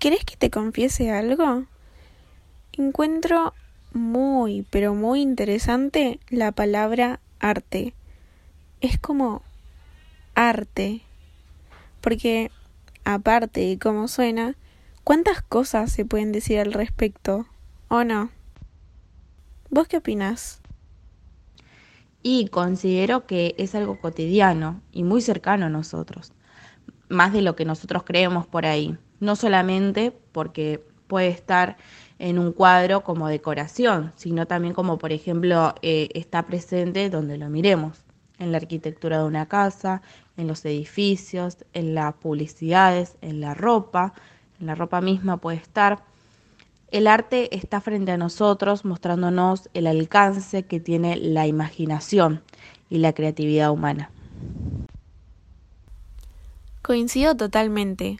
¿Querés que te confiese algo? Encuentro muy, pero muy interesante la palabra arte. Es como arte. Porque, aparte de cómo suena, ¿cuántas cosas se pueden decir al respecto? ¿O no? ¿Vos qué opinás? Y considero que es algo cotidiano y muy cercano a nosotros, más de lo que nosotros creemos por ahí. No solamente porque puede estar en un cuadro como decoración, sino también como por ejemplo eh, está presente donde lo miremos, en la arquitectura de una casa, en los edificios, en las publicidades, en la ropa, en la ropa misma puede estar. El arte está frente a nosotros mostrándonos el alcance que tiene la imaginación y la creatividad humana. Coincido totalmente.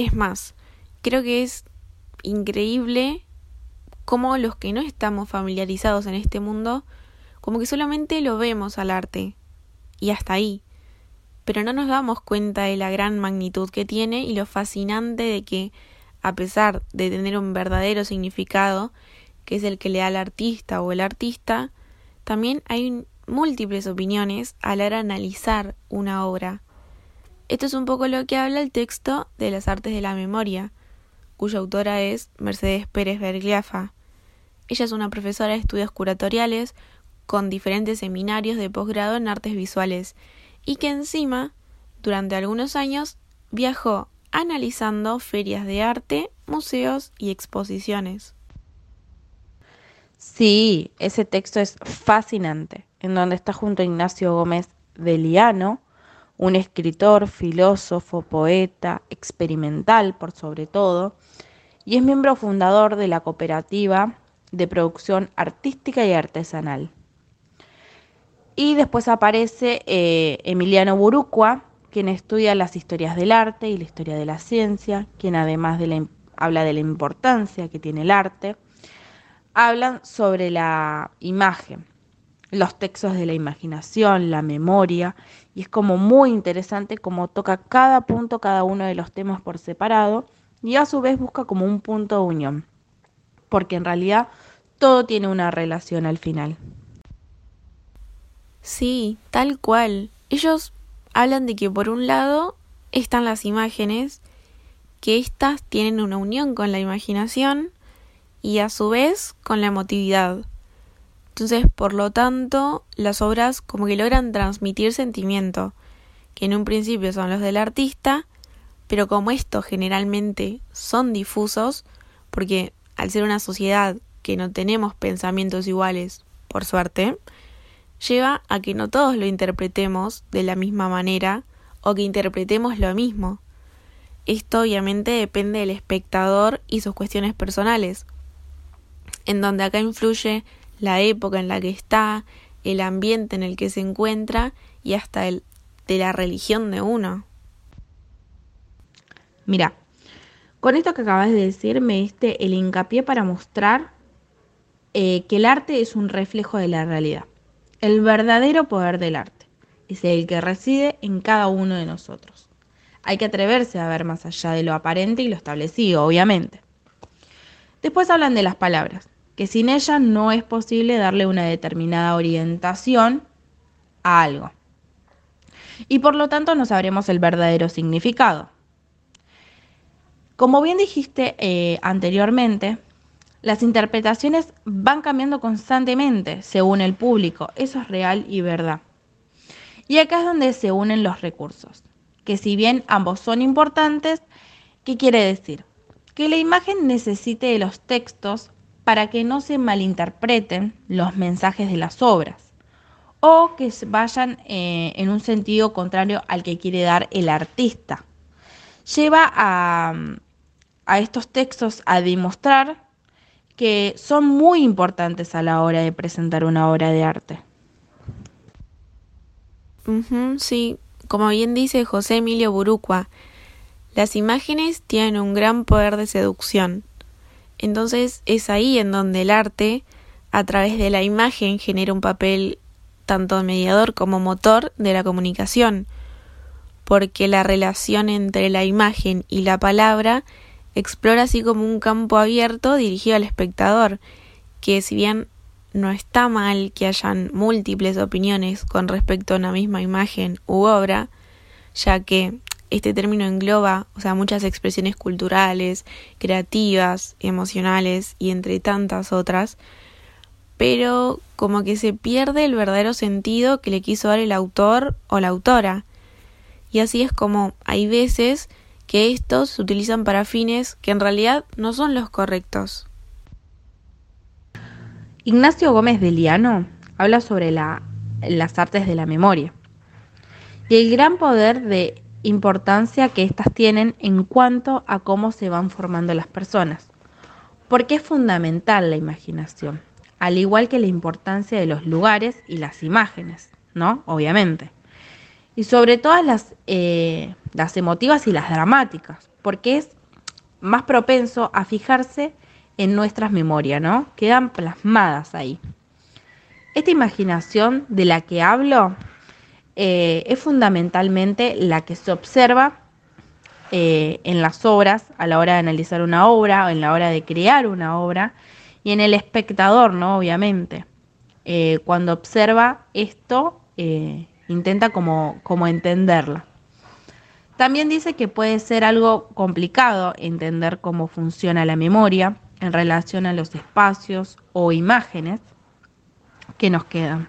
Es más, creo que es increíble cómo los que no estamos familiarizados en este mundo, como que solamente lo vemos al arte. Y hasta ahí. Pero no nos damos cuenta de la gran magnitud que tiene y lo fascinante de que, a pesar de tener un verdadero significado, que es el que le da al artista o el artista, también hay múltiples opiniones a la hora de analizar una obra. Esto es un poco lo que habla el texto de las artes de la memoria, cuya autora es Mercedes Pérez Bergliafa. Ella es una profesora de estudios curatoriales con diferentes seminarios de posgrado en artes visuales y que encima, durante algunos años, viajó analizando ferias de arte, museos y exposiciones. Sí, ese texto es fascinante, en donde está junto a Ignacio Gómez de Liano, un escritor, filósofo, poeta, experimental por sobre todo, y es miembro fundador de la cooperativa de producción artística y artesanal. Y después aparece eh, Emiliano Burucua, quien estudia las historias del arte y la historia de la ciencia, quien además de habla de la importancia que tiene el arte, hablan sobre la imagen, los textos de la imaginación, la memoria, y es como muy interesante cómo toca cada punto, cada uno de los temas por separado, y a su vez busca como un punto de unión, porque en realidad todo tiene una relación al final. Sí, tal cual. Ellos hablan de que por un lado están las imágenes, que éstas tienen una unión con la imaginación y a su vez con la emotividad. Entonces, por lo tanto, las obras como que logran transmitir sentimiento, que en un principio son los del artista, pero como estos generalmente son difusos, porque al ser una sociedad que no tenemos pensamientos iguales, por suerte, lleva a que no todos lo interpretemos de la misma manera o que interpretemos lo mismo. Esto obviamente depende del espectador y sus cuestiones personales, en donde acá influye la época en la que está, el ambiente en el que se encuentra y hasta el de la religión de uno. Mira, con esto que acabas de decir me diste el hincapié para mostrar eh, que el arte es un reflejo de la realidad. El verdadero poder del arte es el que reside en cada uno de nosotros. Hay que atreverse a ver más allá de lo aparente y lo establecido, obviamente. Después hablan de las palabras que sin ella no es posible darle una determinada orientación a algo. Y por lo tanto no sabremos el verdadero significado. Como bien dijiste eh, anteriormente, las interpretaciones van cambiando constantemente según el público, eso es real y verdad. Y acá es donde se unen los recursos, que si bien ambos son importantes, ¿qué quiere decir? Que la imagen necesite de los textos para que no se malinterpreten los mensajes de las obras o que vayan eh, en un sentido contrario al que quiere dar el artista. Lleva a, estos textos a demostrar que son muy importantes a la hora de presentar una obra de arte. sí, como bien dice José Emilio Burucua, las imágenes tienen un gran poder de seducción. Entonces es ahí en donde el arte, a través de la imagen, genera un papel tanto mediador como motor de la comunicación, porque la relación entre la imagen y la palabra explora así como un campo abierto dirigido al espectador, que si bien no está mal que hayan múltiples opiniones con respecto a una misma imagen u obra, ya que este término engloba, o sea, muchas expresiones culturales, creativas, emocionales y entre tantas otras, pero como que se pierde el verdadero sentido que le quiso dar el autor o la autora. Y así es como hay veces que estos se utilizan para fines que en realidad no son los correctos. Ignacio Gómez de Liano habla sobre la, las artes de la memoria y el gran poder de importancia que éstas tienen en cuanto a cómo se van formando las personas. Porque es fundamental la imaginación, al igual que la importancia de los lugares y las imágenes, ¿no? Obviamente. Y sobre todo las, eh, las emotivas y las dramáticas, porque es más propenso a fijarse en nuestras memorias, ¿no? Quedan plasmadas ahí. Esta imaginación de la que hablo eh, es fundamentalmente la que se observa eh, en las obras, a la hora de analizar una obra, o en la hora de crear una obra, y en el espectador, ¿no? Obviamente. Eh, cuando observa esto, intenta como, como entenderla. También dice que puede ser algo complicado entender cómo funciona la memoria en relación a los espacios o imágenes que nos quedan.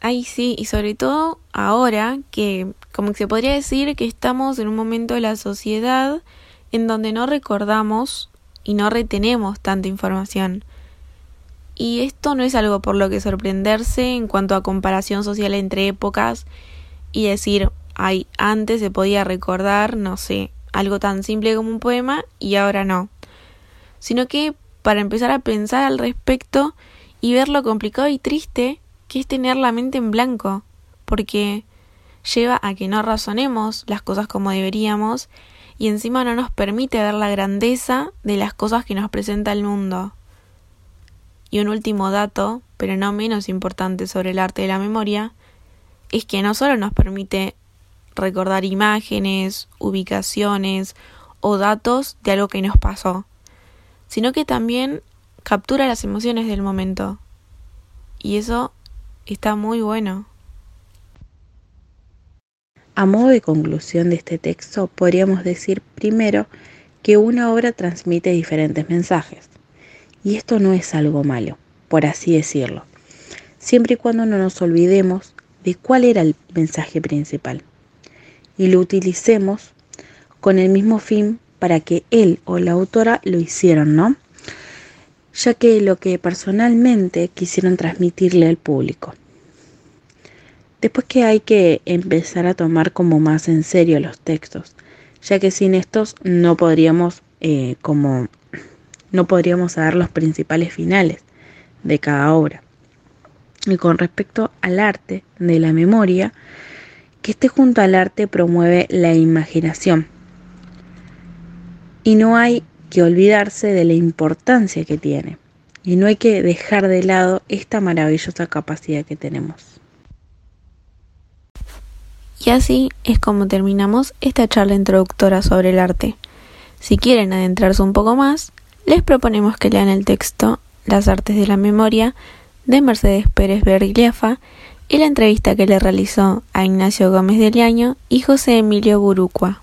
Ay, sí, y sobre todo ahora que como que se podría decir que estamos en un momento de la sociedad en donde no recordamos y no retenemos tanta información. Y esto no es algo por lo que sorprenderse en cuanto a comparación social entre épocas y decir, ay, antes se podía recordar, no sé, algo tan simple como un poema y ahora no. Sino que para empezar a pensar al respecto y ver lo complicado y triste que es tener la mente en blanco, porque lleva a que no razonemos las cosas como deberíamos y encima no nos permite ver la grandeza de las cosas que nos presenta el mundo. Y un último dato, pero no menos importante sobre el arte de la memoria, es que no solo nos permite recordar imágenes, ubicaciones o datos de algo que nos pasó, sino que también captura las emociones del momento. Y eso Está muy bueno. A modo de conclusión de este texto, podríamos decir primero que una obra transmite diferentes mensajes. Y esto no es algo malo, por así decirlo, siempre y cuando no nos olvidemos de cuál era el mensaje principal y lo utilicemos con el mismo fin para que él o la autora lo hicieron, ¿no? Ya que lo que personalmente quisieron transmitirle al público. Después que hay que empezar a tomar como más en serio los textos, ya que sin estos no podríamos eh, como no podríamos saber los principales finales de cada obra. Y con respecto al arte de la memoria, que este junto al arte promueve la imaginación. Y no hay que olvidarse de la importancia que tiene. Y no hay que dejar de lado esta maravillosa capacidad que tenemos. Y así es como terminamos esta charla introductora sobre el arte. Si quieren adentrarse un poco más, les proponemos que lean el texto Las artes de la memoria de Mercedes Pérez Bergliafa y la entrevista que le realizó a Ignacio Gómez de Liaño y José Emilio Burucua.